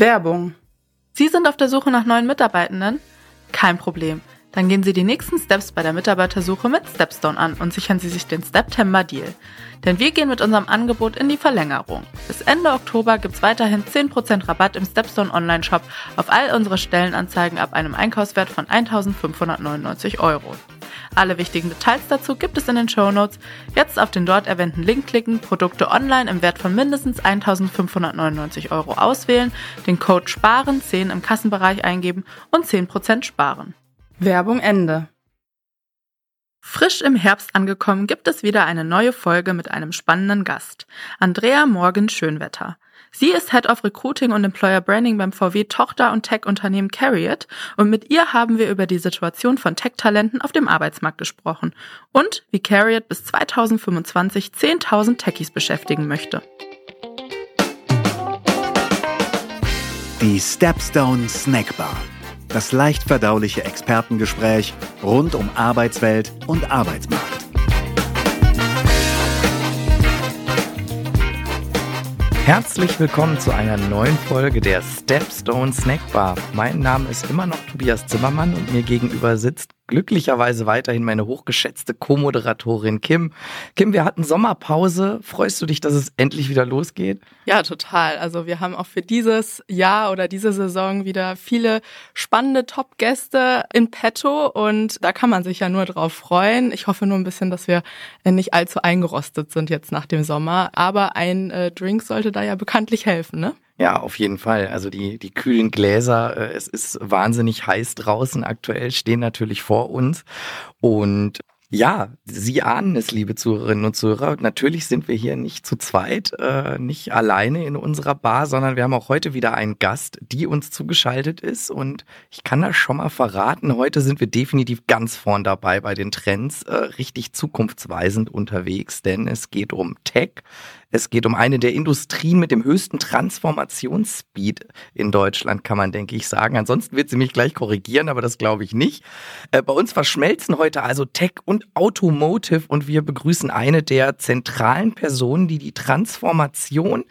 Werbung. Sie sind auf der Suche nach neuen Mitarbeitenden? Kein Problem. Dann gehen Sie die nächsten Steps bei der Mitarbeitersuche mit Stepstone an und sichern Sie sich den September Deal. Denn wir gehen mit unserem Angebot in die Verlängerung. Bis Ende Oktober gibt es weiterhin 10% Rabatt im Stepstone Online-Shop auf all unsere Stellenanzeigen ab einem Einkaufswert von 1.599 Euro. Alle wichtigen Details dazu gibt es in den Show Notes. Jetzt auf den dort erwähnten Link klicken, Produkte online im Wert von mindestens 1.599 Euro auswählen, den Code SPAREN 10 im Kassenbereich eingeben und 10% sparen. Werbung Ende. Frisch im Herbst angekommen gibt es wieder eine neue Folge mit einem spannenden Gast. Andrea Morgan Schönwetter. Sie ist Head of Recruiting und Employer Branding beim VW Tochter- und Tech-Unternehmen Carriot und mit ihr haben wir über die Situation von Tech-Talenten auf dem Arbeitsmarkt gesprochen und wie Carriot bis 2025 10.000 Techies beschäftigen möchte. Die Stepstone Snackbar. Das leicht verdauliche Expertengespräch rund um Arbeitswelt und Arbeitsmarkt. Herzlich willkommen zu einer neuen Folge der Stepstone Snackbar. Mein Name ist immer noch Tobias Zimmermann und mir gegenüber sitzt glücklicherweise weiterhin meine hochgeschätzte Co-Moderatorin Kim. Kim, wir hatten Sommerpause. Freust du dich, dass es endlich wieder losgeht? Ja, total. Also wir haben auch für dieses Jahr oder diese Saison wieder viele spannende Top-Gäste in petto und da kann man sich ja nur drauf freuen. Ich hoffe nur ein bisschen, dass wir nicht allzu eingerostet sind jetzt nach dem Sommer. Aber ein äh, Drink sollte da ja bekanntlich helfen, ne? Ja, auf jeden Fall. Also die, die kühlen Gläser, äh, es ist wahnsinnig heiß draußen aktuell, stehen natürlich vor uns. Und ja, Sie ahnen es, liebe Zuhörerinnen und Zuhörer. Natürlich sind wir hier nicht zu zweit, äh, nicht alleine in unserer Bar, sondern wir haben auch heute wieder einen Gast, die uns zugeschaltet ist. Und ich kann das schon mal verraten, heute sind wir definitiv ganz vorn dabei bei den Trends, äh, richtig zukunftsweisend unterwegs, denn es geht um Tech, es geht um eine der Industrien mit dem höchsten Transformationsspeed in Deutschland, kann man, denke ich, sagen. Ansonsten wird sie mich gleich korrigieren, aber das glaube ich nicht. Äh, bei uns verschmelzen heute also Tech und Automotive und wir begrüßen eine der zentralen Personen, die die Transformation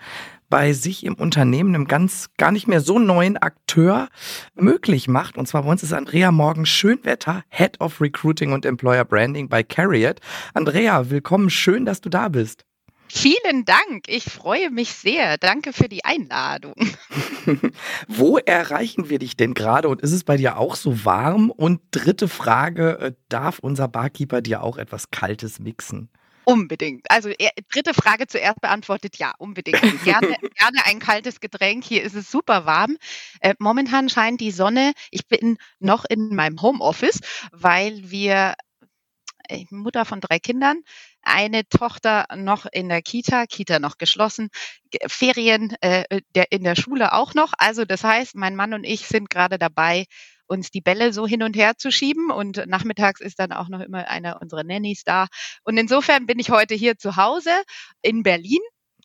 bei sich im Unternehmen einem ganz gar nicht mehr so neuen Akteur möglich macht. Und zwar bei uns ist Andrea Morgen Schönwetter, Head of Recruiting und Employer Branding bei Carriot. Andrea, willkommen, schön, dass du da bist. Vielen Dank. Ich freue mich sehr. Danke für die Einladung. Wo erreichen wir dich denn gerade und ist es bei dir auch so warm? Und dritte Frage, äh, darf unser Barkeeper dir auch etwas Kaltes mixen? Unbedingt. Also dritte Frage zuerst beantwortet, ja, unbedingt. Gerne, gerne ein kaltes Getränk. Hier ist es super warm. Äh, momentan scheint die Sonne. Ich bin noch in meinem Homeoffice, weil wir äh, Mutter von drei Kindern, eine Tochter noch in der Kita, Kita noch geschlossen, Ferien äh, der, in der Schule auch noch. Also das heißt, mein Mann und ich sind gerade dabei, uns die Bälle so hin und her zu schieben und nachmittags ist dann auch noch immer einer unserer Nannies da. Und insofern bin ich heute hier zu Hause in Berlin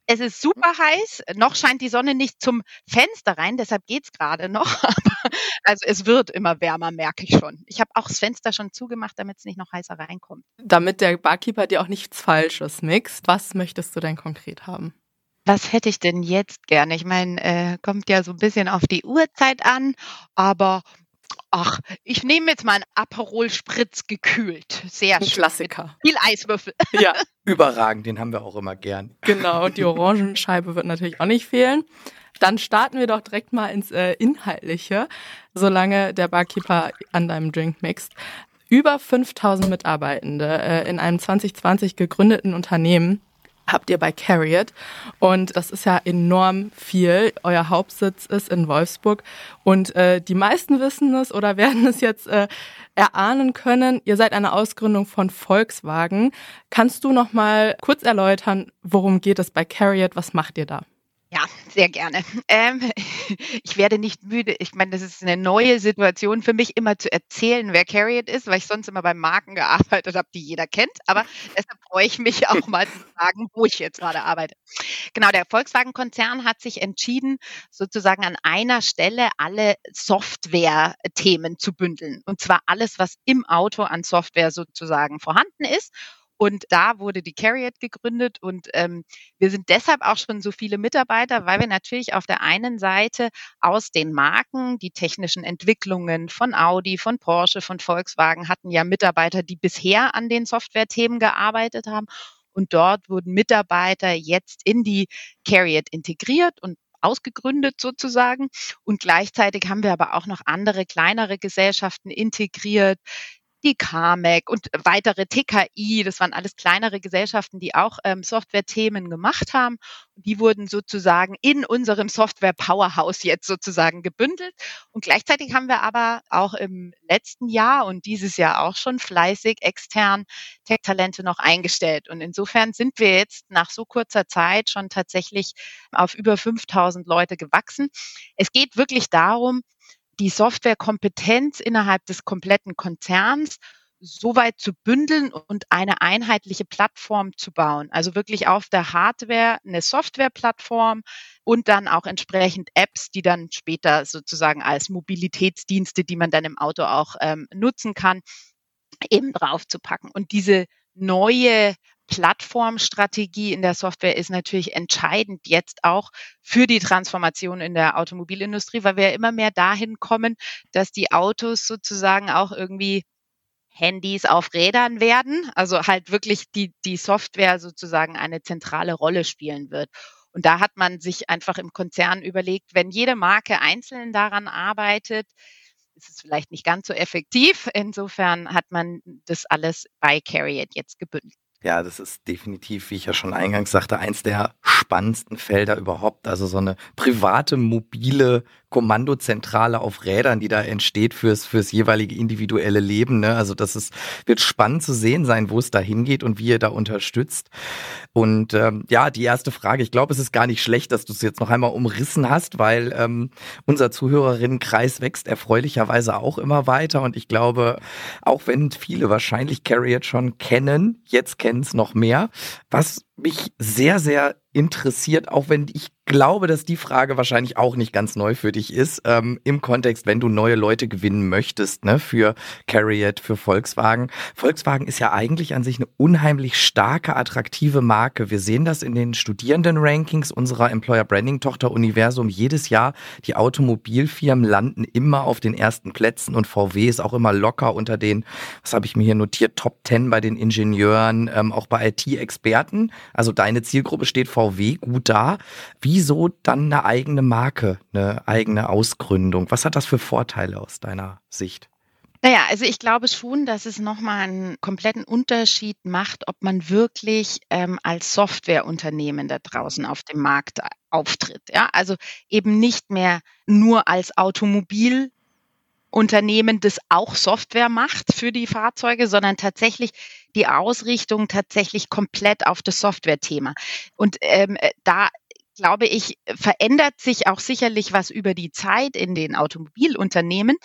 es ist super heiß. Noch scheint die Sonne nicht zum Fenster rein, deshalb geht's gerade noch. also es wird immer wärmer, merke ich schon. Ich habe auch das Fenster schon zugemacht, damit es nicht noch heißer reinkommt. Damit der Barkeeper dir auch nichts Falsches mixt, was möchtest du denn konkret haben? Was hätte ich denn jetzt gerne? Ich meine, äh, kommt ja so ein bisschen auf die Uhrzeit an, aber Ach, ich nehme jetzt mal einen Aperol Spritz gekühlt. Sehr schön. Klassiker. Viel Eiswürfel. Ja, überragend, den haben wir auch immer gern. Genau, die Orangenscheibe wird natürlich auch nicht fehlen. Dann starten wir doch direkt mal ins äh, Inhaltliche, solange der Barkeeper an deinem Drink mixt. Über 5000 Mitarbeitende äh, in einem 2020 gegründeten Unternehmen habt ihr bei Carriot. Und das ist ja enorm viel. Euer Hauptsitz ist in Wolfsburg. Und äh, die meisten wissen es oder werden es jetzt äh, erahnen können. Ihr seid eine Ausgründung von Volkswagen. Kannst du noch mal kurz erläutern, worum geht es bei Carriot? Was macht ihr da? Ja, sehr gerne. Ähm, ich werde nicht müde. Ich meine, das ist eine neue Situation für mich, immer zu erzählen, wer Carriot ist, weil ich sonst immer bei Marken gearbeitet habe, die jeder kennt. Aber deshalb freue ich mich auch mal zu sagen, wo ich jetzt gerade arbeite. Genau, der Volkswagen-Konzern hat sich entschieden, sozusagen an einer Stelle alle Software-Themen zu bündeln. Und zwar alles, was im Auto an Software sozusagen vorhanden ist Und da wurde die Carriot gegründet und ähm, wir sind deshalb auch schon so viele Mitarbeiter, weil wir natürlich auf der einen Seite aus den Marken die technischen Entwicklungen von Audi, von Porsche, von Volkswagen hatten ja Mitarbeiter, die bisher an den Softwarethemen gearbeitet haben. Und dort wurden Mitarbeiter jetzt in die Carriot integriert und ausgegründet sozusagen. Und gleichzeitig haben wir aber auch noch andere kleinere Gesellschaften integriert, die CARMAC und weitere TKI, das waren alles kleinere Gesellschaften, die auch ähm, Software-Themen gemacht haben. Die wurden sozusagen in unserem Software-Powerhouse jetzt sozusagen gebündelt. Und gleichzeitig haben wir aber auch im letzten Jahr und dieses Jahr auch schon fleißig extern Tech-Talente noch eingestellt. Und insofern sind wir jetzt nach so kurzer Zeit schon tatsächlich auf über 5000 Leute gewachsen. Es geht wirklich darum, die Softwarekompetenz innerhalb des kompletten Konzerns so weit zu bündeln und eine einheitliche Plattform zu bauen. Also wirklich auf der Hardware eine Softwareplattform und dann auch entsprechend Apps, die dann später sozusagen als Mobilitätsdienste, die man dann im Auto auch ähm, nutzen kann, eben draufzupacken. Und diese neue Plattformstrategie in der Software ist natürlich entscheidend jetzt auch für die Transformation in der Automobilindustrie, weil wir immer mehr dahin kommen, dass die Autos sozusagen auch irgendwie Handys auf Rädern werden, also halt wirklich die, die Software sozusagen eine zentrale Rolle spielen wird. Und da hat man sich einfach im Konzern überlegt, wenn jede Marke einzeln daran arbeitet, ist es vielleicht nicht ganz so effektiv. Insofern hat man das alles bei Carriot jetzt gebündelt. Ja, das ist definitiv, wie ich ja schon eingangs sagte, eins der spannendsten Felder überhaupt. Also so eine private, mobile Kommandozentrale auf Rädern, die da entsteht fürs, fürs jeweilige individuelle Leben. Ne? Also das ist, wird spannend zu sehen sein, wo es da hingeht und wie ihr da unterstützt. Und ähm, ja, die erste Frage, ich glaube, es ist gar nicht schlecht, dass du es jetzt noch einmal umrissen hast, weil ähm, unser Zuhörerinnenkreis wächst erfreulicherweise auch immer weiter. Und ich glaube, auch wenn viele wahrscheinlich Carriot schon kennen, jetzt kennen es noch mehr. Was mich sehr, sehr interessiert, auch wenn ich glaube, dass die Frage wahrscheinlich auch nicht ganz neu für dich ist, ähm, im Kontext, wenn du neue Leute gewinnen möchtest, ne, für Carriot, für Volkswagen. Volkswagen ist ja eigentlich an sich eine unheimlich starke, attraktive Marke. Wir sehen das in den Studierenden-Rankings unserer Employer Branding-Tochter Universum. Jedes Jahr, die Automobilfirmen landen immer auf den ersten Plätzen und VW ist auch immer locker unter den, was habe ich mir hier notiert, Top 10 bei den Ingenieuren, ähm, auch bei IT-Experten. Also deine Zielgruppe steht VW gut da. Wieso dann eine eigene Marke, eine eigene Ausgründung? Was hat das für Vorteile aus deiner Sicht? Naja, also ich glaube schon, dass es nochmal einen kompletten Unterschied macht, ob man wirklich ähm, als Softwareunternehmen da draußen auf dem Markt auftritt. Ja, also eben nicht mehr nur als Automobil Unternehmen, das auch Software macht für die Fahrzeuge, sondern tatsächlich die Ausrichtung tatsächlich komplett auf das Software-Thema. Und ähm, äh, da glaube ich, verändert sich auch sicherlich was über die Zeit in den Automobilunternehmen.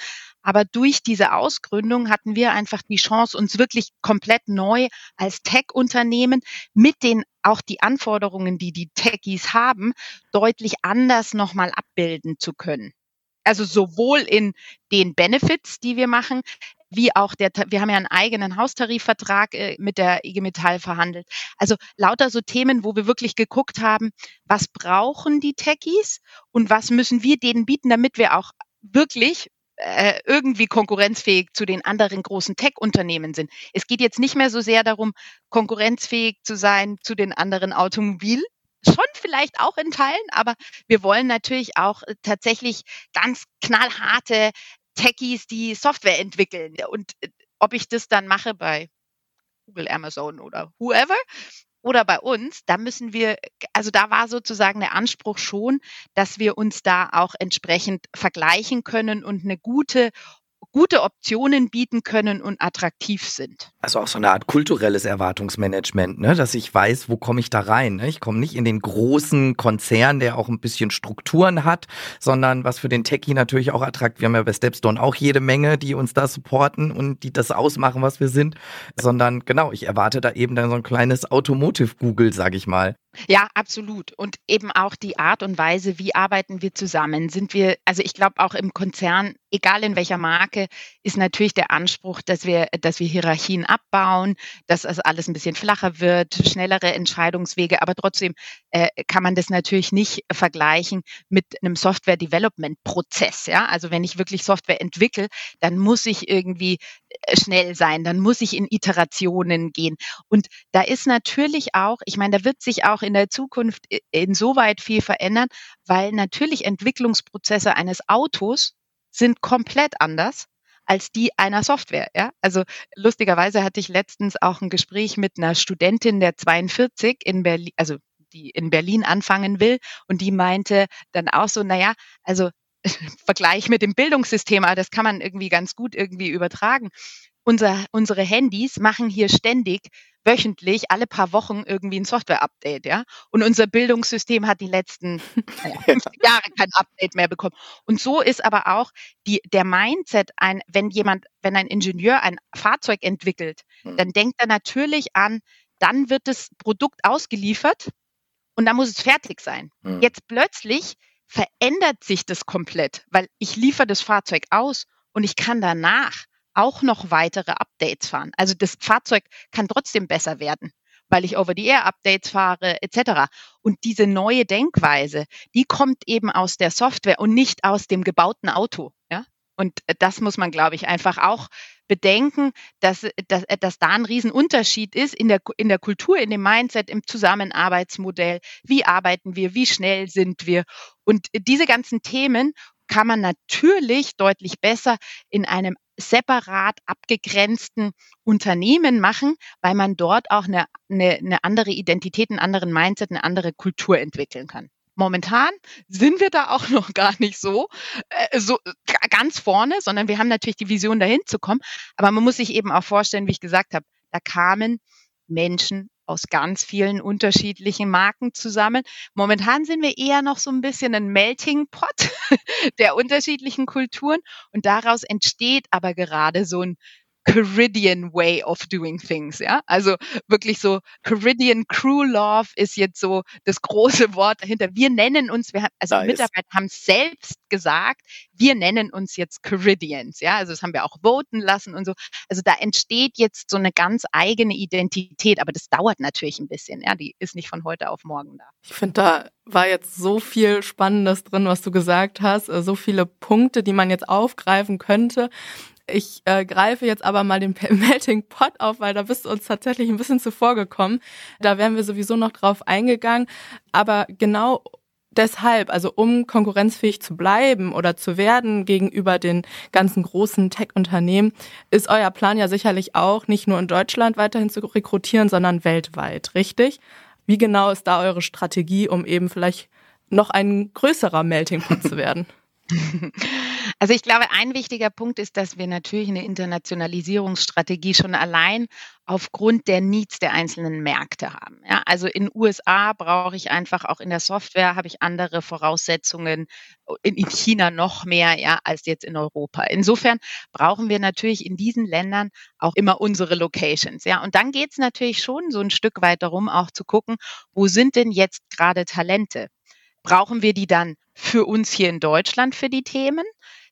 Aber durch diese Ausgründung hatten wir einfach die Chance, uns wirklich komplett neu als Tech-Unternehmen mit den auch die Anforderungen, die die Techies haben, deutlich anders nochmal abbilden zu können. Also sowohl in den Benefits, die wir machen, wie auch der, wir haben ja einen eigenen Haustarifvertrag äh, mit der IG Metall verhandelt. Also lauter so Themen, wo wir wirklich geguckt haben, was brauchen die Techies und was müssen wir denen bieten, damit wir auch wirklich äh, irgendwie konkurrenzfähig zu den anderen großen Tech-Unternehmen sind. Es geht jetzt nicht mehr so sehr darum, konkurrenzfähig zu sein zu den anderen Automobil schon vielleicht auch in Teilen, aber wir wollen natürlich auch äh, tatsächlich ganz knallharte Techies, die Software entwickeln. Und äh, ob ich das dann mache bei Google, Amazon oder whoever oder bei uns, da müssen wir, also da war sozusagen der Anspruch schon, dass wir uns da auch entsprechend vergleichen können und eine gute gute Optionen bieten können und attraktiv sind. Also auch so eine Art kulturelles Erwartungsmanagement, ne? dass ich weiß, wo komme ich da rein. Ne? Ich komme nicht in den großen Konzern, der auch ein bisschen Strukturen hat, sondern was für den Techie natürlich auch attraktiv. Wir haben ja bei Stepstone auch jede Menge, die uns da supporten und die das ausmachen, was wir sind. Sondern genau, ich erwarte da eben dann so ein kleines Automotive-Google, sage ich mal. Ja, absolut. Und eben auch die Art und Weise, wie arbeiten wir zusammen? Sind wir, also ich glaube auch im Konzern, egal in welcher Marke, ist natürlich der Anspruch, dass wir, dass wir Hierarchien abbauen, dass das alles ein bisschen flacher wird, schnellere Entscheidungswege. Aber trotzdem äh, kann man das natürlich nicht vergleichen mit einem Software-Development-Prozess. Ja, also wenn ich wirklich Software entwickle, dann muss ich irgendwie äh, schnell sein, dann muss ich in Iterationen gehen. Und da ist natürlich auch, ich meine, da wird sich auch in der Zukunft insoweit viel verändern, weil natürlich Entwicklungsprozesse eines Autos sind komplett anders als die einer Software. Ja? Also lustigerweise hatte ich letztens auch ein Gespräch mit einer Studentin der 42 in Berlin, also die in Berlin anfangen will und die meinte dann auch so, naja, also Vergleich mit dem Bildungssystem, aber das kann man irgendwie ganz gut irgendwie übertragen. Unser, unsere Handys machen hier ständig wöchentlich, alle paar Wochen irgendwie ein Software-Update, ja. Und unser Bildungssystem hat die letzten naja, 50 Jahre kein Update mehr bekommen. Und so ist aber auch die, der Mindset, ein, wenn jemand, wenn ein Ingenieur ein Fahrzeug entwickelt, hm. dann denkt er natürlich an, dann wird das Produkt ausgeliefert und dann muss es fertig sein. Hm. Jetzt plötzlich verändert sich das komplett, weil ich liefere das Fahrzeug aus und ich kann danach auch noch weitere Updates fahren. Also das Fahrzeug kann trotzdem besser werden, weil ich Over-the-Air-Updates fahre etc. Und diese neue Denkweise, die kommt eben aus der Software und nicht aus dem gebauten Auto. Ja? Und das muss man, glaube ich, einfach auch bedenken, dass, dass, dass da ein Riesenunterschied ist in der, in der Kultur, in dem Mindset, im Zusammenarbeitsmodell. Wie arbeiten wir? Wie schnell sind wir? Und diese ganzen Themen kann man natürlich deutlich besser in einem separat abgegrenzten Unternehmen machen, weil man dort auch eine, eine, eine andere Identität, einen anderen Mindset, eine andere Kultur entwickeln kann. Momentan sind wir da auch noch gar nicht so, äh, so ganz vorne, sondern wir haben natürlich die Vision, dahin zu kommen. Aber man muss sich eben auch vorstellen, wie ich gesagt habe, da kamen Menschen aus ganz vielen unterschiedlichen Marken zusammen. Momentan sind wir eher noch so ein bisschen ein Melting Pot der unterschiedlichen Kulturen und daraus entsteht aber gerade so ein Caridian way of doing things, ja. Also wirklich so Caridian Crew Love ist jetzt so das große Wort dahinter. Wir nennen uns, wir haben, also nice. Mitarbeiter haben selbst gesagt, wir nennen uns jetzt Caridians, ja. Also das haben wir auch voten lassen und so. Also da entsteht jetzt so eine ganz eigene Identität, aber das dauert natürlich ein bisschen, ja. Die ist nicht von heute auf morgen da. Ich finde, da war jetzt so viel Spannendes drin, was du gesagt hast, so viele Punkte, die man jetzt aufgreifen könnte. Ich äh, greife jetzt aber mal den Melting Pot auf, weil da bist du uns tatsächlich ein bisschen zuvor gekommen. Da wären wir sowieso noch drauf eingegangen. Aber genau deshalb, also um konkurrenzfähig zu bleiben oder zu werden gegenüber den ganzen großen Tech-Unternehmen, ist euer Plan ja sicherlich auch, nicht nur in Deutschland weiterhin zu rekrutieren, sondern weltweit, richtig? Wie genau ist da eure Strategie, um eben vielleicht noch ein größerer Melting Pot zu werden? Also ich glaube, ein wichtiger Punkt ist, dass wir natürlich eine Internationalisierungsstrategie schon allein aufgrund der Needs der einzelnen Märkte haben. Ja, also in USA brauche ich einfach auch in der Software habe ich andere Voraussetzungen, in, in China noch mehr ja, als jetzt in Europa. Insofern brauchen wir natürlich in diesen Ländern auch immer unsere Locations. Ja, und dann geht es natürlich schon so ein Stück weit darum, auch zu gucken, wo sind denn jetzt gerade Talente? Brauchen wir die dann für uns hier in Deutschland für die Themen?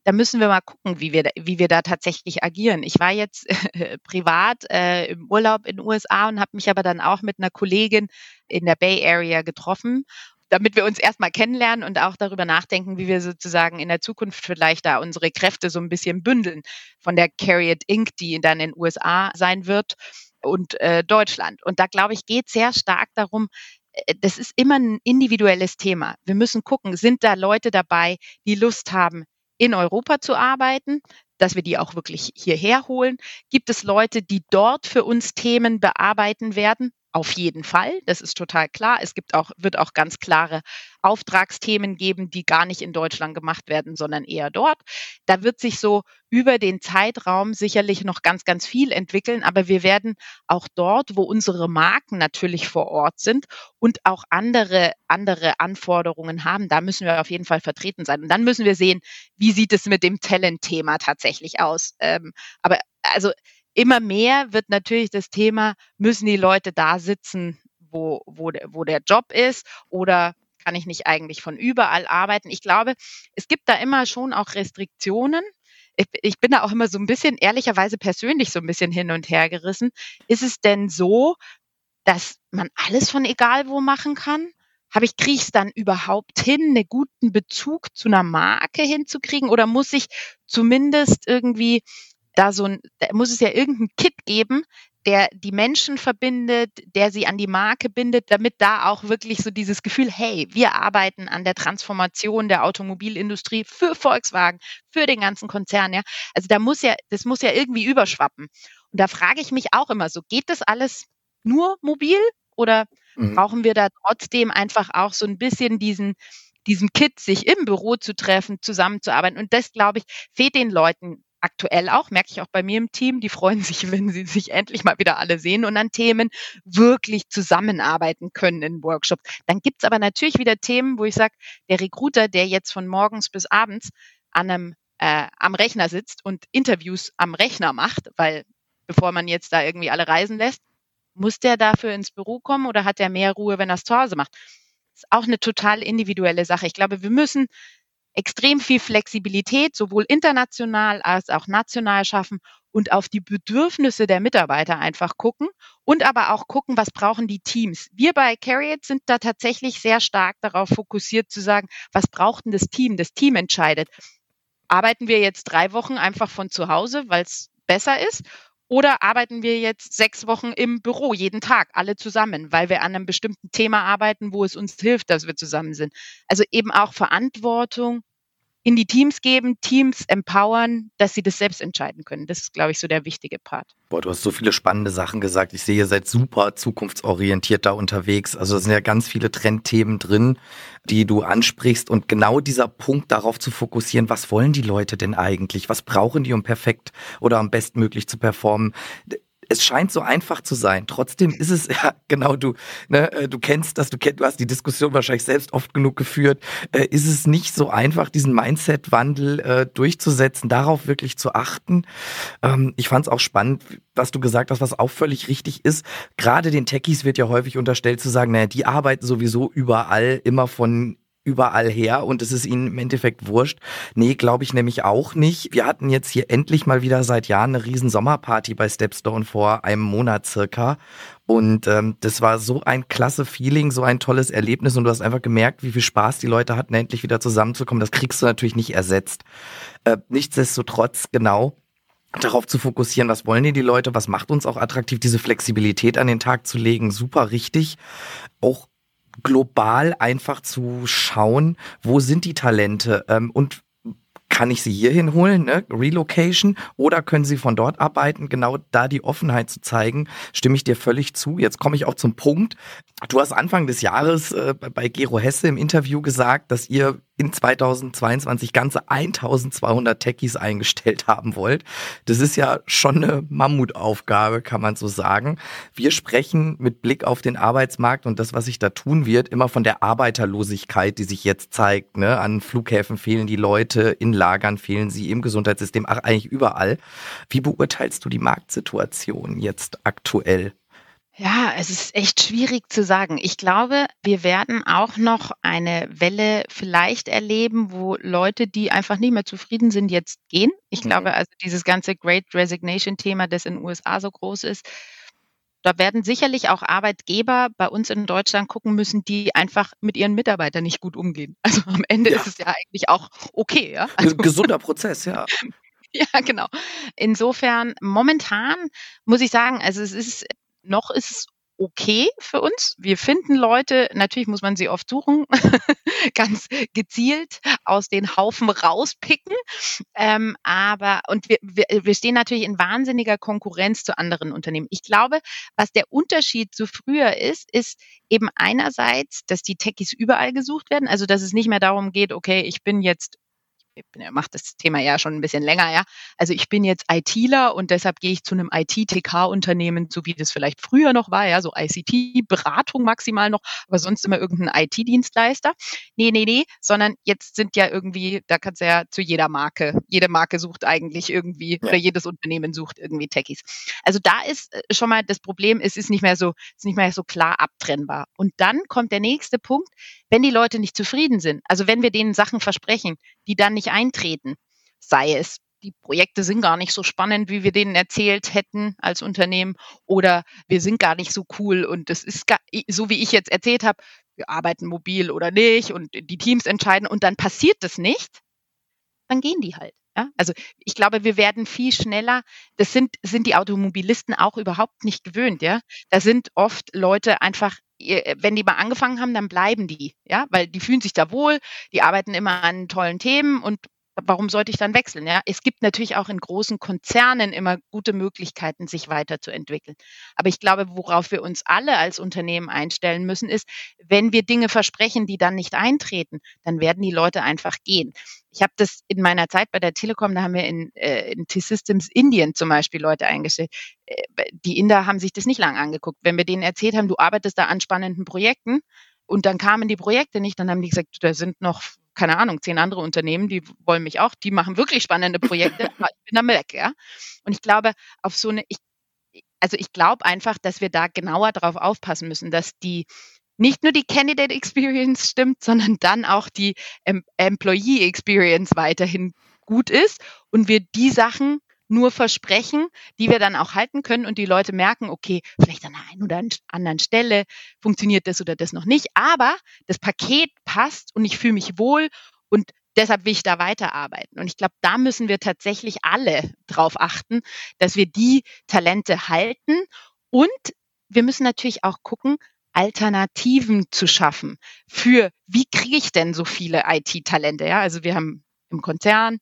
Da müssen wir mal gucken, wie wir, da, wie wir da tatsächlich agieren. Ich war jetzt äh, privat äh, im Urlaub in den USA und habe mich aber dann auch mit einer Kollegin in der Bay Area getroffen damit wir uns erstmal kennenlernen und auch darüber nachdenken, wie wir sozusagen in der Zukunft vielleicht da unsere Kräfte so ein bisschen bündeln von der Carriot Inc., die dann in den USA sein wird und äh, Deutschland. Und da glaube ich, geht sehr stark darum, das ist immer ein individuelles Thema. Wir müssen gucken, sind da Leute dabei, die Lust haben, in Europa zu arbeiten, dass wir die auch wirklich hierher holen? Gibt es Leute, die dort für uns Themen bearbeiten werden? Auf jeden Fall, das ist total klar. Es gibt auch, wird auch ganz klare Auftragsthemen geben, die gar nicht in Deutschland gemacht werden, sondern eher dort. Da wird sich so über den Zeitraum sicherlich noch ganz, ganz viel entwickeln, aber wir werden auch dort, wo unsere Marken natürlich vor Ort sind und auch andere, andere Anforderungen haben, da müssen wir auf jeden Fall vertreten sein. Und dann müssen wir sehen, wie sieht es mit dem Talent-Thema tatsächlich aus. Ähm, aber also immer mehr wird natürlich das Thema, müssen die Leute da sitzen, wo, wo, der, wo der Job ist oder kann ich nicht eigentlich von überall arbeiten? Ich glaube, es gibt da immer schon auch Restriktionen. Ich, ich bin da auch immer so ein bisschen, ehrlicherweise persönlich so ein bisschen hin und her gerissen. Ist es denn so, dass man alles von egal wo machen kann? Habe ich, kriege ich es dann überhaupt hin, einen guten Bezug zu einer Marke hinzukriegen? Oder muss ich zumindest irgendwie da so ein, da muss es ja irgendein Kit geben, der die Menschen verbindet, der sie an die Marke bindet, damit da auch wirklich so dieses Gefühl, hey, wir arbeiten an der Transformation der Automobilindustrie für Volkswagen, für den ganzen Konzern, ja. Also da muss ja, das muss ja irgendwie überschwappen. Und da frage ich mich auch immer so, geht das alles nur mobil oder mhm. brauchen wir da trotzdem einfach auch so ein bisschen diesen, diesen Kit, sich im Büro zu treffen, zusammenzuarbeiten. Und das, glaube ich, fehlt den Leuten aktuell auch, merke ich auch bei mir im Team, die freuen sich, wenn sie sich endlich mal wieder alle sehen und an Themen wirklich zusammenarbeiten können in Workshops. Dann gibt's aber natürlich wieder Themen, wo ich sage, der Recruiter, der jetzt von morgens bis abends an einem, äh, am Rechner sitzt und Interviews am Rechner macht, weil bevor man jetzt da irgendwie alle reisen lässt, muss der dafür ins Büro kommen oder hat er mehr Ruhe, wenn er es zu Hause macht? Das ist auch eine total individuelle Sache. Ich glaube, wir müssen extrem viel Flexibilität sowohl international als auch national schaffen und auf die Bedürfnisse der Mitarbeiter einfach gucken und aber auch gucken, was brauchen die Teams. Wir bei Carriot sind da tatsächlich sehr stark darauf fokussiert zu sagen, was braucht denn das Team? Das Team entscheidet. Arbeiten wir jetzt drei Wochen einfach von zu Hause, weil es besser ist? Oder arbeiten wir jetzt sechs Wochen im Büro, jeden Tag, alle zusammen, weil wir an einem bestimmten Thema arbeiten, wo es uns hilft, dass wir zusammen sind. Also eben auch Verantwortung in die Teams geben, Teams empowern, dass sie das selbst entscheiden können. Das ist, glaube ich, so der wichtige Part. Boah, du hast so viele spannende Sachen gesagt. Ich sehe, ihr seid super zukunftsorientiert da unterwegs. Also da sind ja ganz viele Trendthemen drin, die du ansprichst. Und genau dieser Punkt darauf zu fokussieren, was wollen die Leute denn eigentlich? Was brauchen die, um perfekt oder am bestmöglich zu performen? Es scheint so einfach zu sein. Trotzdem ist es ja genau du. Ne, äh, du kennst das, du kennst, du hast die Diskussion wahrscheinlich selbst oft genug geführt. Äh, ist es nicht so einfach, diesen Mindset-Wandel äh, durchzusetzen, darauf wirklich zu achten? Ähm, ich fand es auch spannend, was du gesagt hast, was auch völlig richtig ist. Gerade den Techies wird ja häufig unterstellt zu sagen, naja, die arbeiten sowieso überall immer von überall her und es ist ihnen im Endeffekt wurscht. Nee, glaube ich nämlich auch nicht. Wir hatten jetzt hier endlich mal wieder seit Jahren eine riesen Sommerparty bei Stepstone vor einem Monat circa. Und ähm, das war so ein klasse Feeling, so ein tolles Erlebnis und du hast einfach gemerkt, wie viel Spaß die Leute hatten, endlich wieder zusammenzukommen. Das kriegst du natürlich nicht ersetzt. Äh, nichtsdestotrotz, genau, darauf zu fokussieren, was wollen die Leute, was macht uns auch attraktiv, diese Flexibilität an den Tag zu legen, super richtig. Auch global einfach zu schauen, wo sind die Talente ähm, und kann ich sie hierhin holen, ne? Relocation, oder können sie von dort arbeiten? Genau da die Offenheit zu zeigen, stimme ich dir völlig zu. Jetzt komme ich auch zum Punkt. Du hast Anfang des Jahres äh, bei Gero Hesse im Interview gesagt, dass ihr in 2022 ganze 1200 Techies eingestellt haben wollt. Das ist ja schon eine Mammutaufgabe, kann man so sagen. Wir sprechen mit Blick auf den Arbeitsmarkt und das, was sich da tun wird, immer von der Arbeiterlosigkeit, die sich jetzt zeigt. Ne? An Flughäfen fehlen die Leute, in Lagern fehlen sie, im Gesundheitssystem, ach, eigentlich überall. Wie beurteilst du die Marktsituation jetzt aktuell? Ja, es ist echt schwierig zu sagen. Ich glaube, wir werden auch noch eine Welle vielleicht erleben, wo Leute, die einfach nicht mehr zufrieden sind, jetzt gehen. Ich mhm. glaube, also dieses ganze Great Resignation Thema, das in den USA so groß ist, da werden sicherlich auch Arbeitgeber bei uns in Deutschland gucken müssen, die einfach mit ihren Mitarbeitern nicht gut umgehen. Also am Ende ja. ist es ja eigentlich auch okay. Ja? Also, Gesunder Prozess, ja. Ja, genau. Insofern, momentan muss ich sagen, also es ist noch ist es okay für uns. Wir finden Leute, natürlich muss man sie oft suchen, ganz gezielt aus den Haufen rauspicken. Ähm, aber und wir, wir, wir stehen natürlich in wahnsinniger Konkurrenz zu anderen Unternehmen. Ich glaube, was der Unterschied zu früher ist, ist eben einerseits, dass die Techies überall gesucht werden, also dass es nicht mehr darum geht, okay, ich bin jetzt ich mache das Thema ja schon ein bisschen länger, ja. Also ich bin jetzt ITler und deshalb gehe ich zu einem IT-TK-Unternehmen, so wie das vielleicht früher noch war, ja, so ICT-Beratung maximal noch, aber sonst immer irgendein IT-Dienstleister. Nee, nee, nee, sondern jetzt sind ja irgendwie, da kannst du ja zu jeder Marke, jede Marke sucht eigentlich irgendwie ja. oder jedes Unternehmen sucht irgendwie Techies. Also da ist äh, schon mal das Problem, es ist nicht mehr so, ist nicht mehr so klar abtrennbar. Und dann kommt der nächste Punkt, wenn die Leute nicht zufrieden sind, also wenn wir denen Sachen versprechen, die dann nicht eintreten, sei es die Projekte sind gar nicht so spannend, wie wir denen erzählt hätten als Unternehmen oder wir sind gar nicht so cool und es ist gar, so wie ich jetzt erzählt habe, wir arbeiten mobil oder nicht und die Teams entscheiden und dann passiert das nicht, dann gehen die halt. Ja? Also ich glaube, wir werden viel schneller, das sind, sind die Automobilisten auch überhaupt nicht gewöhnt, ja. Da sind oft Leute einfach wenn die mal angefangen haben, dann bleiben die, ja, weil die fühlen sich da wohl, die arbeiten immer an tollen Themen und warum sollte ich dann wechseln? Ja, es gibt natürlich auch in großen Konzernen immer gute Möglichkeiten, sich weiterzuentwickeln. Aber ich glaube, worauf wir uns alle als Unternehmen einstellen müssen, ist, wenn wir Dinge versprechen, die dann nicht eintreten, dann werden die Leute einfach gehen. Ich habe das in meiner Zeit bei der Telekom, da haben wir in, äh, in T-Systems Indien zum Beispiel Leute eingestellt. Äh, die Inder haben sich das nicht lange angeguckt. Wenn wir denen erzählt haben, du arbeitest da an spannenden Projekten, und dann kamen die Projekte nicht, dann haben die gesagt, da sind noch keine Ahnung, zehn andere Unternehmen, die wollen mich auch, die machen wirklich spannende Projekte, ich bin dann weg, ja. Und ich glaube, auf so eine, ich, also ich glaube einfach, dass wir da genauer darauf aufpassen müssen, dass die nicht nur die Candidate Experience stimmt, sondern dann auch die em Employee Experience weiterhin gut ist und wir die Sachen nur versprechen, die wir dann auch halten können und die Leute merken, okay, vielleicht an der einen oder anderen Stelle funktioniert das oder das noch nicht, aber das Paket passt und ich fühle mich wohl und deshalb will ich da weiterarbeiten. Und ich glaube, da müssen wir tatsächlich alle drauf achten, dass wir die Talente halten und wir müssen natürlich auch gucken, Alternativen zu schaffen für, wie kriege ich denn so viele IT-Talente? Ja, also wir haben im Konzern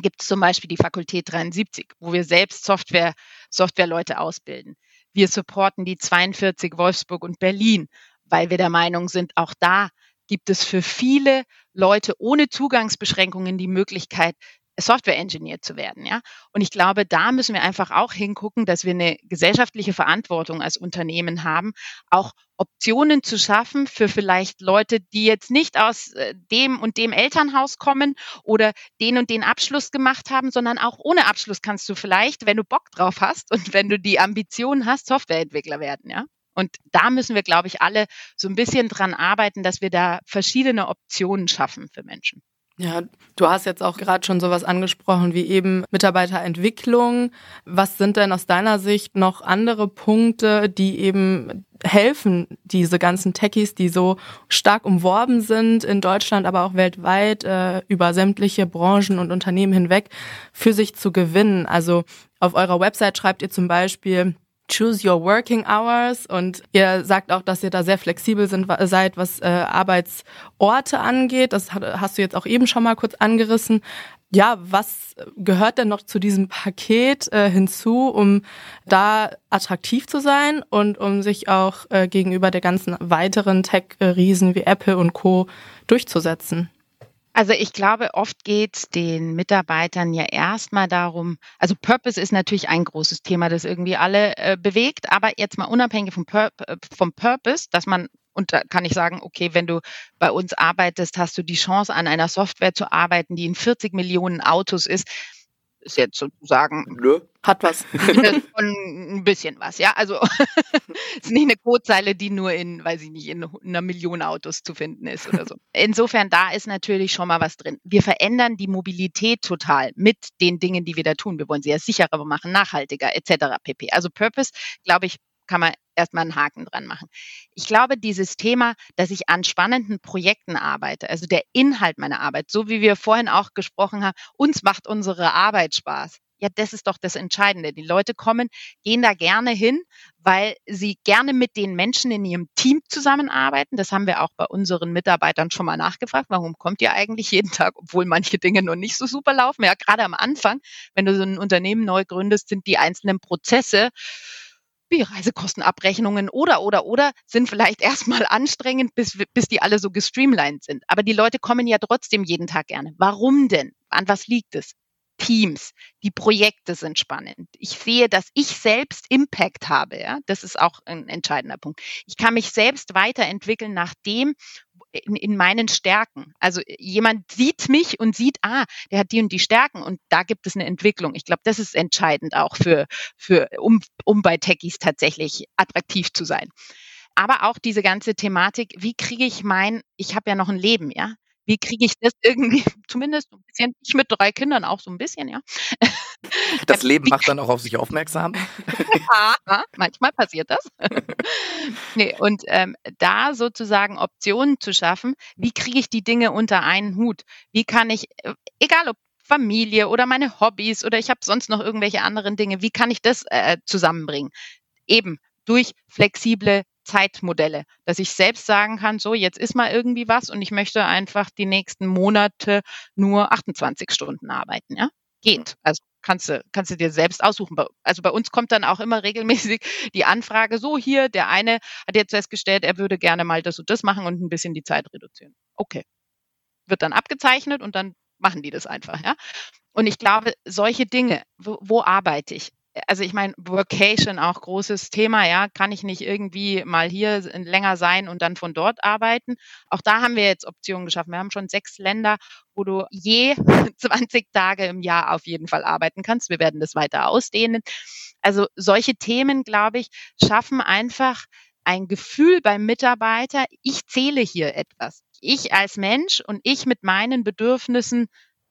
gibt es zum Beispiel die Fakultät 73, wo wir selbst Software, Softwareleute ausbilden. Wir supporten die 42 Wolfsburg und Berlin, weil wir der Meinung sind, auch da gibt es für viele Leute ohne Zugangsbeschränkungen die Möglichkeit, Software-Engineer zu werden, ja. Und ich glaube, da müssen wir einfach auch hingucken, dass wir eine gesellschaftliche Verantwortung als Unternehmen haben, auch Optionen zu schaffen für vielleicht Leute, die jetzt nicht aus äh, dem und dem Elternhaus kommen oder den und den Abschluss gemacht haben, sondern auch ohne Abschluss kannst du vielleicht, wenn du Bock drauf hast und wenn du die Ambition hast, Softwareentwickler werden, ja. Und da müssen wir, glaube ich, alle so ein bisschen dran arbeiten, dass wir da verschiedene Optionen schaffen für Menschen. Ja, du hast jetzt auch gerade schon sowas angesprochen wie eben Mitarbeiterentwicklung. Was sind denn aus deiner Sicht noch andere Punkte, die eben helfen, diese ganzen Techies, die so stark umworben sind in Deutschland, aber auch weltweit äh, über sämtliche Branchen und Unternehmen hinweg, für sich zu gewinnen? Also auf eurer Website schreibt ihr zum Beispiel, Choose Your Working Hours und ihr sagt auch, dass ihr da sehr flexibel sind, seid, was äh, Arbeitsorte angeht. Das hast du jetzt auch eben schon mal kurz angerissen. Ja, was gehört denn noch zu diesem Paket äh, hinzu, um da attraktiv zu sein und um sich auch äh, gegenüber der ganzen weiteren Tech-Riesen wie Apple und Co. durchzusetzen? Also ich glaube, oft geht es den Mitarbeitern ja erstmal darum, also Purpose ist natürlich ein großes Thema, das irgendwie alle äh, bewegt, aber jetzt mal unabhängig vom, Pur äh, vom Purpose, dass man und da kann ich sagen, okay, wenn du bei uns arbeitest, hast du die Chance, an einer Software zu arbeiten, die in 40 Millionen Autos ist ist jetzt sozusagen. Nö. Hat was. ein bisschen was, ja. Also ist nicht eine Codezeile, die nur in, weiß ich nicht, in einer Million Autos zu finden ist oder so. Insofern, da ist natürlich schon mal was drin. Wir verändern die Mobilität total mit den Dingen, die wir da tun. Wir wollen sie ja sicherer machen, nachhaltiger etc. pp. Also Purpose, glaube ich, kann man erstmal einen Haken dran machen. Ich glaube, dieses Thema, dass ich an spannenden Projekten arbeite, also der Inhalt meiner Arbeit, so wie wir vorhin auch gesprochen haben, uns macht unsere Arbeit Spaß. Ja, das ist doch das Entscheidende. Die Leute kommen, gehen da gerne hin, weil sie gerne mit den Menschen in ihrem Team zusammenarbeiten. Das haben wir auch bei unseren Mitarbeitern schon mal nachgefragt. Warum kommt ihr eigentlich jeden Tag, obwohl manche Dinge noch nicht so super laufen? Ja, gerade am Anfang, wenn du so ein Unternehmen neu gründest, sind die einzelnen Prozesse wie Reisekostenabrechnungen oder, oder, oder sind vielleicht erstmal anstrengend, bis, bis die alle so gestreamlined sind. Aber die Leute kommen ja trotzdem jeden Tag gerne. Warum denn? An was liegt es? Teams, die Projekte sind spannend. Ich sehe, dass ich selbst Impact habe. Ja? Das ist auch ein entscheidender Punkt. Ich kann mich selbst weiterentwickeln nach dem, in, in meinen Stärken. Also jemand sieht mich und sieht, ah, der hat die und die Stärken und da gibt es eine Entwicklung. Ich glaube, das ist entscheidend auch für, für um, um bei Techies tatsächlich attraktiv zu sein. Aber auch diese ganze Thematik, wie kriege ich mein, ich habe ja noch ein Leben, ja. Wie kriege ich das irgendwie, zumindest ein bisschen, ich mit drei Kindern auch so ein bisschen, ja. Das Leben macht dann auch auf sich aufmerksam. ja, manchmal passiert das. nee, und ähm, da sozusagen Optionen zu schaffen, wie kriege ich die Dinge unter einen Hut? Wie kann ich, äh, egal ob Familie oder meine Hobbys oder ich habe sonst noch irgendwelche anderen Dinge, wie kann ich das äh, zusammenbringen? Eben durch flexible Zeitmodelle, dass ich selbst sagen kann, so jetzt ist mal irgendwie was und ich möchte einfach die nächsten Monate nur 28 Stunden arbeiten, ja? Geht. Also kannst du, kannst du dir selbst aussuchen. Also bei uns kommt dann auch immer regelmäßig die Anfrage, so hier, der eine hat jetzt festgestellt, er würde gerne mal das und das machen und ein bisschen die Zeit reduzieren. Okay. Wird dann abgezeichnet und dann machen die das einfach, ja. Und ich glaube, solche Dinge, wo, wo arbeite ich? Also ich meine, Workation auch großes Thema, ja, kann ich nicht irgendwie mal hier länger sein und dann von dort arbeiten. Auch da haben wir jetzt Optionen geschaffen. Wir haben schon sechs Länder, wo du je 20 Tage im Jahr auf jeden Fall arbeiten kannst. Wir werden das weiter ausdehnen. Also solche Themen, glaube ich, schaffen einfach ein Gefühl beim Mitarbeiter, ich zähle hier etwas. Ich als Mensch und ich mit meinen Bedürfnissen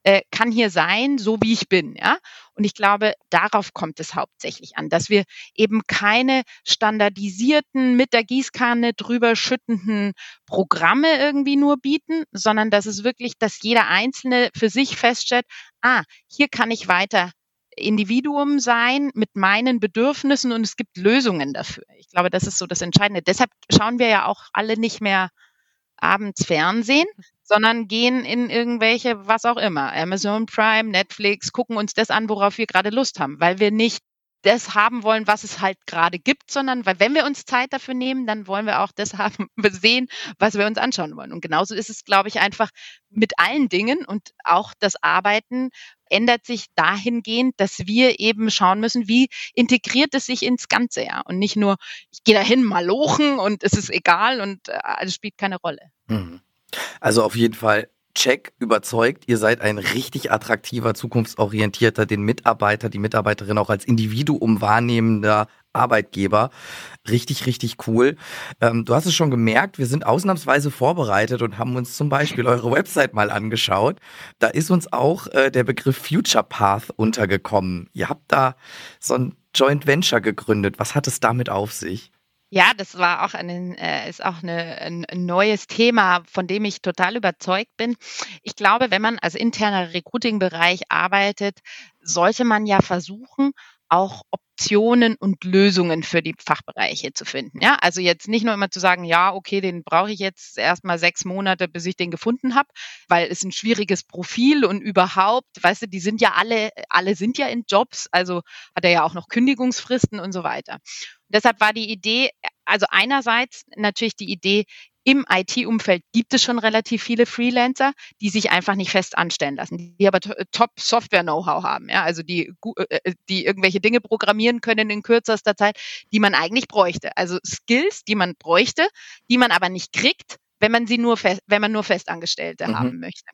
äh, kann hier sein, so wie ich bin. Ja? Und ich glaube, darauf kommt es hauptsächlich an, dass wir eben keine standardisierten, mit der Gießkanne drüber schüttenden Programme irgendwie nur bieten, sondern dass es wirklich, dass jeder Einzelne für sich feststellt, ah, hier kann ich weiter Individuum sein mit meinen Bedürfnissen und es gibt Lösungen dafür. Ich glaube, das ist so das Entscheidende. Deshalb schauen wir ja auch alle nicht mehr abends Fernsehen, sondern gehen in irgendwelche, was auch immer, Amazon Prime, Netflix, gucken uns das an, worauf wir gerade Lust haben, weil wir nicht das haben wollen, was es halt gerade gibt, sondern weil wenn wir uns Zeit dafür nehmen, dann wollen wir auch das haben, sehen, was wir uns anschauen wollen. Und genauso ist es, glaube ich, einfach mit allen Dingen und auch das Arbeiten ändert sich dahingehend, dass wir eben schauen müssen, wie integriert es sich ins Ganze, ja. Und nicht nur, ich gehe dahin, mal lochen und es ist egal und äh, es spielt keine Rolle. Mhm. Also auf jeden Fall Check überzeugt, ihr seid ein richtig attraktiver, zukunftsorientierter, den Mitarbeiter, die Mitarbeiterin auch als Individuum wahrnehmender Arbeitgeber. Richtig, richtig cool. Ähm, du hast es schon gemerkt, wir sind ausnahmsweise vorbereitet und haben uns zum Beispiel eure Website mal angeschaut. Da ist uns auch äh, der Begriff Future Path untergekommen. Ihr habt da so ein Joint Venture gegründet. Was hat es damit auf sich? Ja, das war auch ein, äh, ist auch eine, ein, neues Thema, von dem ich total überzeugt bin. Ich glaube, wenn man als interner Recruiting-Bereich arbeitet, sollte man ja versuchen, auch Optionen und Lösungen für die Fachbereiche zu finden. Ja, also jetzt nicht nur immer zu sagen, ja, okay, den brauche ich jetzt erstmal sechs Monate, bis ich den gefunden habe, weil es ein schwieriges Profil und überhaupt, weißt du, die sind ja alle, alle sind ja in Jobs, also hat er ja auch noch Kündigungsfristen und so weiter. Deshalb war die Idee, also einerseits natürlich die Idee, im IT-Umfeld gibt es schon relativ viele Freelancer, die sich einfach nicht fest anstellen lassen, die aber Top-Software-Know-how haben, ja, also die, äh, äh, die irgendwelche Dinge programmieren können in kürzester Zeit, die man eigentlich bräuchte. Also Skills, die man bräuchte, die man aber nicht kriegt, wenn man sie nur fest, wenn man nur Festangestellte mhm. haben möchte.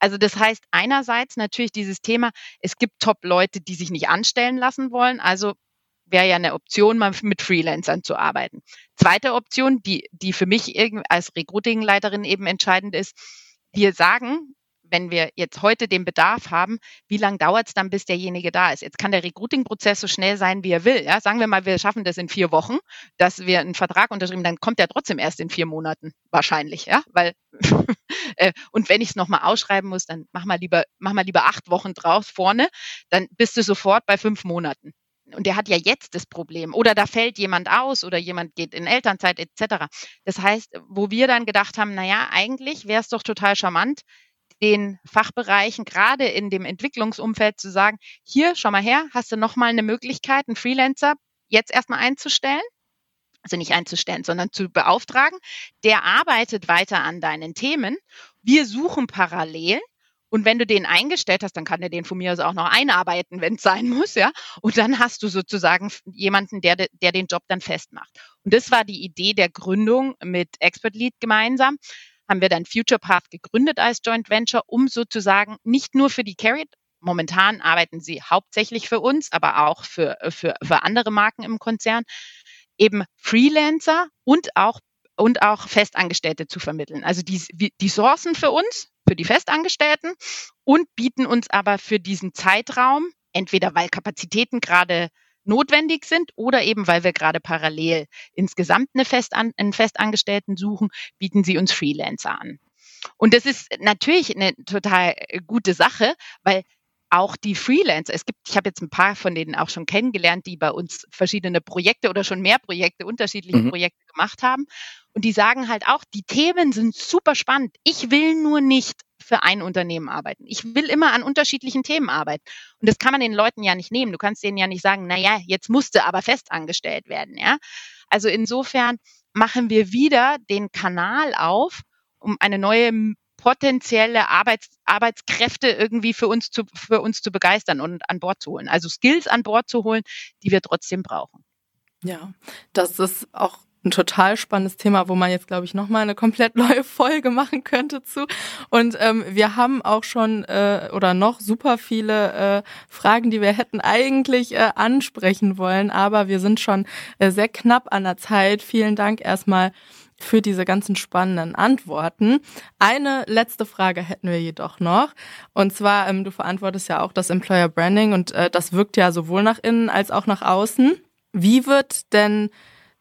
Also das heißt einerseits natürlich dieses Thema, es gibt Top-Leute, die sich nicht anstellen lassen wollen, also wäre ja eine Option, mal mit Freelancern zu arbeiten. Zweite Option, die, die für mich als Recruiting-Leiterin eben entscheidend ist, wir sagen, wenn wir jetzt heute den Bedarf haben, wie lange dauert es dann, bis derjenige da ist? Jetzt kann der Recruiting-Prozess so schnell sein, wie er will. Ja? Sagen wir mal, wir schaffen das in vier Wochen, dass wir einen Vertrag unterschrieben, dann kommt der trotzdem erst in vier Monaten wahrscheinlich, ja, weil äh, und wenn ich es nochmal ausschreiben muss, dann mach mal lieber, mach mal lieber acht Wochen drauf vorne, dann bist du sofort bei fünf Monaten und der hat ja jetzt das Problem oder da fällt jemand aus oder jemand geht in Elternzeit etc. Das heißt, wo wir dann gedacht haben, naja, eigentlich wäre es doch total charmant, den Fachbereichen gerade in dem Entwicklungsumfeld zu sagen, hier, schau mal her, hast du nochmal eine Möglichkeit, einen Freelancer, jetzt erstmal einzustellen also nicht einzustellen, sondern zu beauftragen. Der arbeitet weiter an deinen Themen. Wir suchen parallel. Und wenn du den eingestellt hast, dann kann er den von mir aus auch noch einarbeiten, wenn es sein muss, ja. Und dann hast du sozusagen jemanden, der, der den Job dann festmacht. Und das war die Idee der Gründung mit Expert Lead gemeinsam. Haben wir dann Future Path gegründet als Joint Venture, um sozusagen nicht nur für die Carried Momentan arbeiten sie hauptsächlich für uns, aber auch für, für, für andere Marken im Konzern, eben Freelancer und auch und auch Festangestellte zu vermitteln. Also die, die sourcen für uns, für die Festangestellten und bieten uns aber für diesen Zeitraum, entweder weil Kapazitäten gerade notwendig sind oder eben weil wir gerade parallel insgesamt eine Festan einen Festangestellten suchen, bieten sie uns Freelancer an. Und das ist natürlich eine total gute Sache, weil auch die Freelancer. Es gibt, ich habe jetzt ein paar von denen auch schon kennengelernt, die bei uns verschiedene Projekte oder schon mehr Projekte, unterschiedliche mhm. Projekte gemacht haben. Und die sagen halt auch, die Themen sind super spannend. Ich will nur nicht für ein Unternehmen arbeiten. Ich will immer an unterschiedlichen Themen arbeiten. Und das kann man den Leuten ja nicht nehmen. Du kannst denen ja nicht sagen, na ja, jetzt musste aber festangestellt werden, ja. Also insofern machen wir wieder den Kanal auf, um eine neue potenzielle Arbeits, Arbeitskräfte irgendwie für uns zu, für uns zu begeistern und an Bord zu holen. Also Skills an Bord zu holen, die wir trotzdem brauchen. Ja, das ist auch ein total spannendes Thema, wo man jetzt, glaube ich, nochmal eine komplett neue Folge machen könnte zu. Und ähm, wir haben auch schon äh, oder noch super viele äh, Fragen, die wir hätten eigentlich äh, ansprechen wollen, aber wir sind schon äh, sehr knapp an der Zeit. Vielen Dank erstmal für diese ganzen spannenden Antworten. Eine letzte Frage hätten wir jedoch noch. Und zwar, ähm, du verantwortest ja auch das Employer Branding und äh, das wirkt ja sowohl nach innen als auch nach außen. Wie wird denn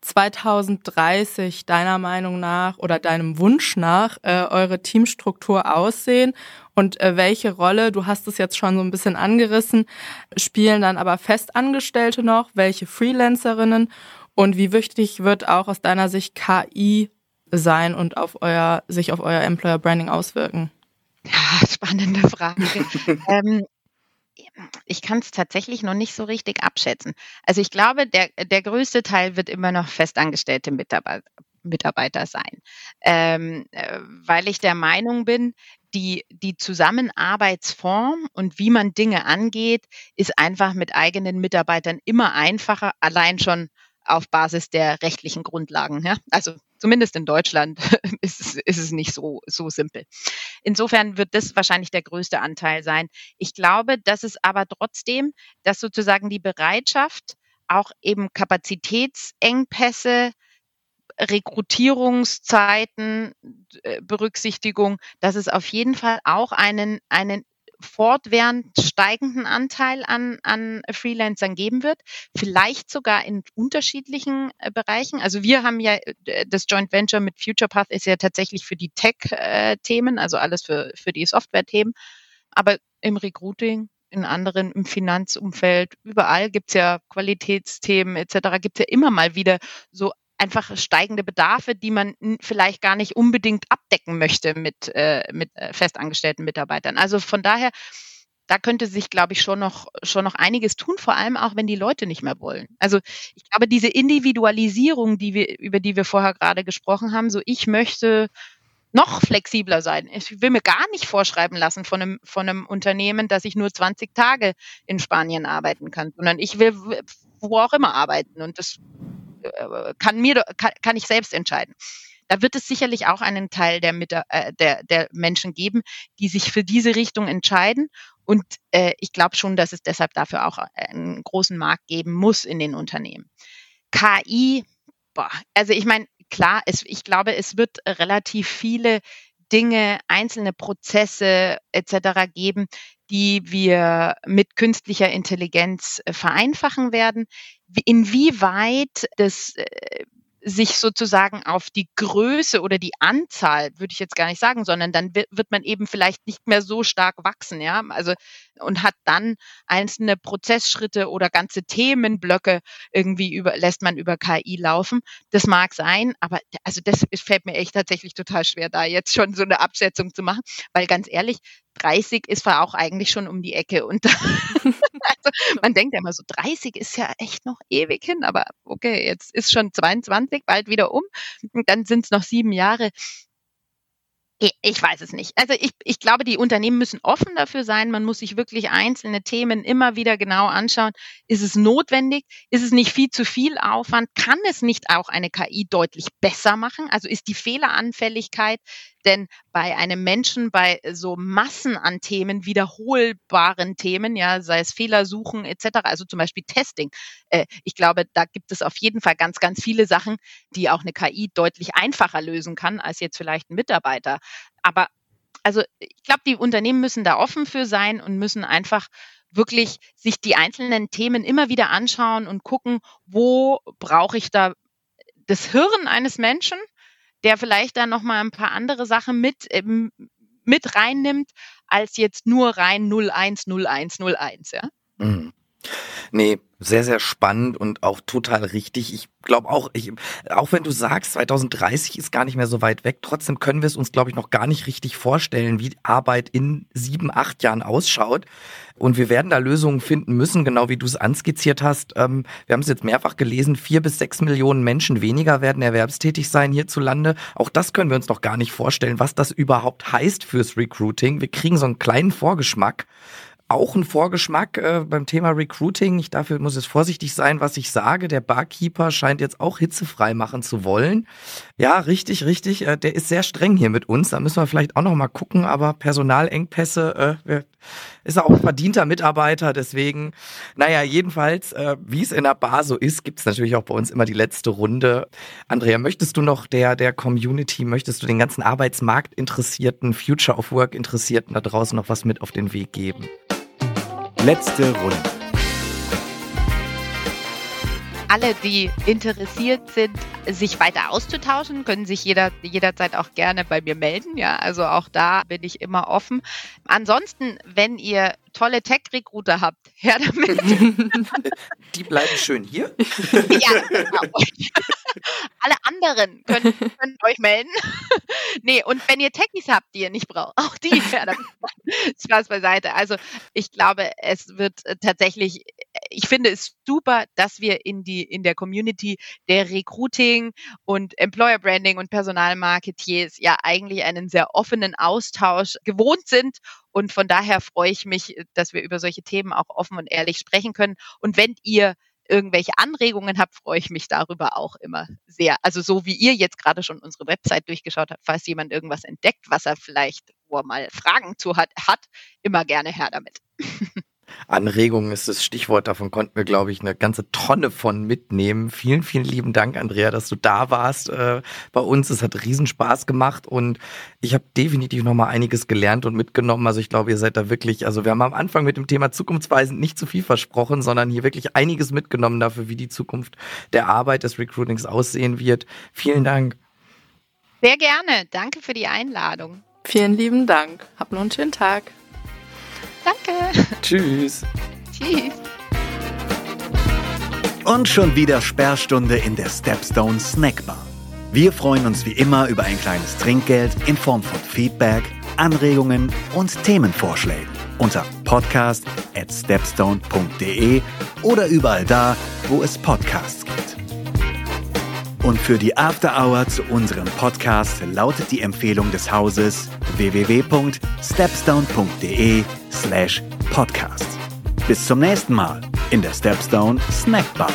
2030 deiner Meinung nach oder deinem Wunsch nach äh, eure Teamstruktur aussehen und äh, welche Rolle, du hast es jetzt schon so ein bisschen angerissen, spielen dann aber Festangestellte noch, welche Freelancerinnen und wie wichtig wird auch aus deiner Sicht KI sein und auf euer, sich auf euer Employer Branding auswirken? Ja, spannende Frage. ähm, ich kann es tatsächlich noch nicht so richtig abschätzen. Also ich glaube, der, der größte Teil wird immer noch festangestellte Mitarbeiter, Mitarbeiter sein, ähm, äh, weil ich der Meinung bin, die, die Zusammenarbeitsform und wie man Dinge angeht, ist einfach mit eigenen Mitarbeitern immer einfacher, allein schon auf Basis der rechtlichen Grundlagen. Ja? Also zumindest in Deutschland ist es, ist es nicht so, so simpel. Insofern wird das wahrscheinlich der größte Anteil sein. Ich glaube, dass es aber trotzdem, dass sozusagen die Bereitschaft, auch eben Kapazitätsengpässe, Rekrutierungszeiten, äh, Berücksichtigung, dass es auf jeden Fall auch einen, einen fortwährend steigenden Anteil an, an Freelancern geben wird, vielleicht sogar in unterschiedlichen äh, Bereichen. Also wir haben ja äh, das Joint Venture mit FuturePath ist ja tatsächlich für die Tech-Themen, also alles für, für die Software-Themen, aber im Recruiting in anderen, im Finanzumfeld, überall gibt's ja Qualitätsthemen etc., gibt's ja immer mal wieder so einfach steigende Bedarfe, die man vielleicht gar nicht unbedingt abdecken möchte mit, äh, mit äh, festangestellten Mitarbeitern. Also von daher, da könnte sich, glaube ich, schon noch, schon noch einiges tun, vor allem auch, wenn die Leute nicht mehr wollen. Also ich glaube, diese Individualisierung, die wir, über die wir vorher gerade gesprochen haben, so ich möchte noch flexibler sein. Ich will mir gar nicht vorschreiben lassen von einem, von einem Unternehmen, dass ich nur 20 Tage in Spanien arbeiten kann, sondern ich will wo auch immer arbeiten. Und das kann mir kann, kann ich selbst entscheiden. Da wird es sicherlich auch einen Teil der, äh, der, der Menschen geben, die sich für diese Richtung entscheiden. Und äh, ich glaube schon, dass es deshalb dafür auch einen großen Markt geben muss in den Unternehmen. KI, boah, also ich meine, klar, es, ich glaube, es wird relativ viele Dinge, einzelne Prozesse etc. geben, die wir mit künstlicher Intelligenz äh, vereinfachen werden. Inwieweit das äh, sich sozusagen auf die Größe oder die Anzahl, würde ich jetzt gar nicht sagen, sondern dann wird man eben vielleicht nicht mehr so stark wachsen, ja, also und hat dann einzelne Prozessschritte oder ganze Themenblöcke irgendwie über, lässt man über KI laufen. Das mag sein, aber also das fällt mir echt tatsächlich total schwer, da jetzt schon so eine Abschätzung zu machen, weil ganz ehrlich, 30 ist zwar auch eigentlich schon um die Ecke und also man denkt ja immer so, 30 ist ja echt noch ewig hin, aber okay, jetzt ist schon 22, bald wieder um. Und dann sind es noch sieben Jahre. Ich weiß es nicht. Also ich, ich glaube, die Unternehmen müssen offen dafür sein. Man muss sich wirklich einzelne Themen immer wieder genau anschauen. Ist es notwendig? Ist es nicht viel zu viel Aufwand? Kann es nicht auch eine KI deutlich besser machen? Also ist die Fehleranfälligkeit denn bei einem Menschen, bei so Massen an Themen, wiederholbaren Themen, ja, sei es Fehlersuchen etc., also zum Beispiel Testing, äh, ich glaube, da gibt es auf jeden Fall ganz, ganz viele Sachen, die auch eine KI deutlich einfacher lösen kann als jetzt vielleicht ein Mitarbeiter. Aber also ich glaube, die Unternehmen müssen da offen für sein und müssen einfach wirklich sich die einzelnen Themen immer wieder anschauen und gucken, wo brauche ich da das Hirn eines Menschen der vielleicht dann noch mal ein paar andere Sachen mit ähm, mit reinnimmt als jetzt nur rein 010101, ja? Mhm. Nee, sehr, sehr spannend und auch total richtig. Ich glaube auch, ich, auch wenn du sagst, 2030 ist gar nicht mehr so weit weg, trotzdem können wir es uns, glaube ich, noch gar nicht richtig vorstellen, wie Arbeit in sieben, acht Jahren ausschaut. Und wir werden da Lösungen finden müssen, genau wie du es anskizziert hast. Ähm, wir haben es jetzt mehrfach gelesen, vier bis sechs Millionen Menschen weniger werden erwerbstätig sein hierzulande. Auch das können wir uns noch gar nicht vorstellen, was das überhaupt heißt fürs Recruiting. Wir kriegen so einen kleinen Vorgeschmack auch ein Vorgeschmack äh, beim Thema Recruiting. Ich dafür muss jetzt vorsichtig sein, was ich sage. Der Barkeeper scheint jetzt auch hitzefrei machen zu wollen. Ja, richtig, richtig. Äh, der ist sehr streng hier mit uns. Da müssen wir vielleicht auch noch mal gucken. Aber Personalengpässe äh, ist auch ein verdienter Mitarbeiter. Deswegen, naja, jedenfalls, äh, wie es in der Bar so ist, gibt es natürlich auch bei uns immer die letzte Runde. Andrea, möchtest du noch der der Community, möchtest du den ganzen Arbeitsmarkt interessierten, Future of Work Interessierten da draußen noch was mit auf den Weg geben? Letzte Runde. Alle, die interessiert sind, sich weiter auszutauschen, können sich jeder, jederzeit auch gerne bei mir melden. Ja, also auch da bin ich immer offen. Ansonsten, wenn ihr tolle Tech-Recruiter habt, her damit. Die bleiben schön hier. ja, genau. Alle anderen können, können euch melden. nee, und wenn ihr Techies habt, die ihr nicht braucht, auch die her damit. Spaß beiseite. Also ich glaube, es wird tatsächlich, ich finde es super, dass wir in die, in der Community der Recruiting und Employer Branding und Personalmarketiers ja eigentlich einen sehr offenen Austausch gewohnt sind und von daher freue ich mich, dass wir über solche Themen auch offen und ehrlich sprechen können. Und wenn ihr irgendwelche Anregungen habt, freue ich mich darüber auch immer sehr. Also so wie ihr jetzt gerade schon unsere Website durchgeschaut habt, falls jemand irgendwas entdeckt, was er vielleicht, wo er mal Fragen zu hat, hat immer gerne her damit. Anregungen ist das Stichwort. Davon konnten wir, glaube ich, eine ganze Tonne von mitnehmen. Vielen, vielen lieben Dank, Andrea, dass du da warst äh, bei uns. Es hat riesen Spaß gemacht und ich habe definitiv noch mal einiges gelernt und mitgenommen. Also ich glaube, ihr seid da wirklich, also wir haben am Anfang mit dem Thema zukunftsweisend nicht zu viel versprochen, sondern hier wirklich einiges mitgenommen dafür, wie die Zukunft der Arbeit des Recruitings aussehen wird. Vielen Dank. Sehr gerne. Danke für die Einladung. Vielen lieben Dank. Hab noch einen schönen Tag. Danke. Tschüss. Tschüss. Und schon wieder Sperrstunde in der Stepstone Snackbar. Wir freuen uns wie immer über ein kleines Trinkgeld in Form von Feedback, Anregungen und Themenvorschlägen unter podcast at stepstone.de oder überall da, wo es Podcasts gibt. Und für die After Hour zu unserem Podcast lautet die Empfehlung des Hauses www.stepstone.de slash podcast. Bis zum nächsten Mal in der Stepstone Snackbar.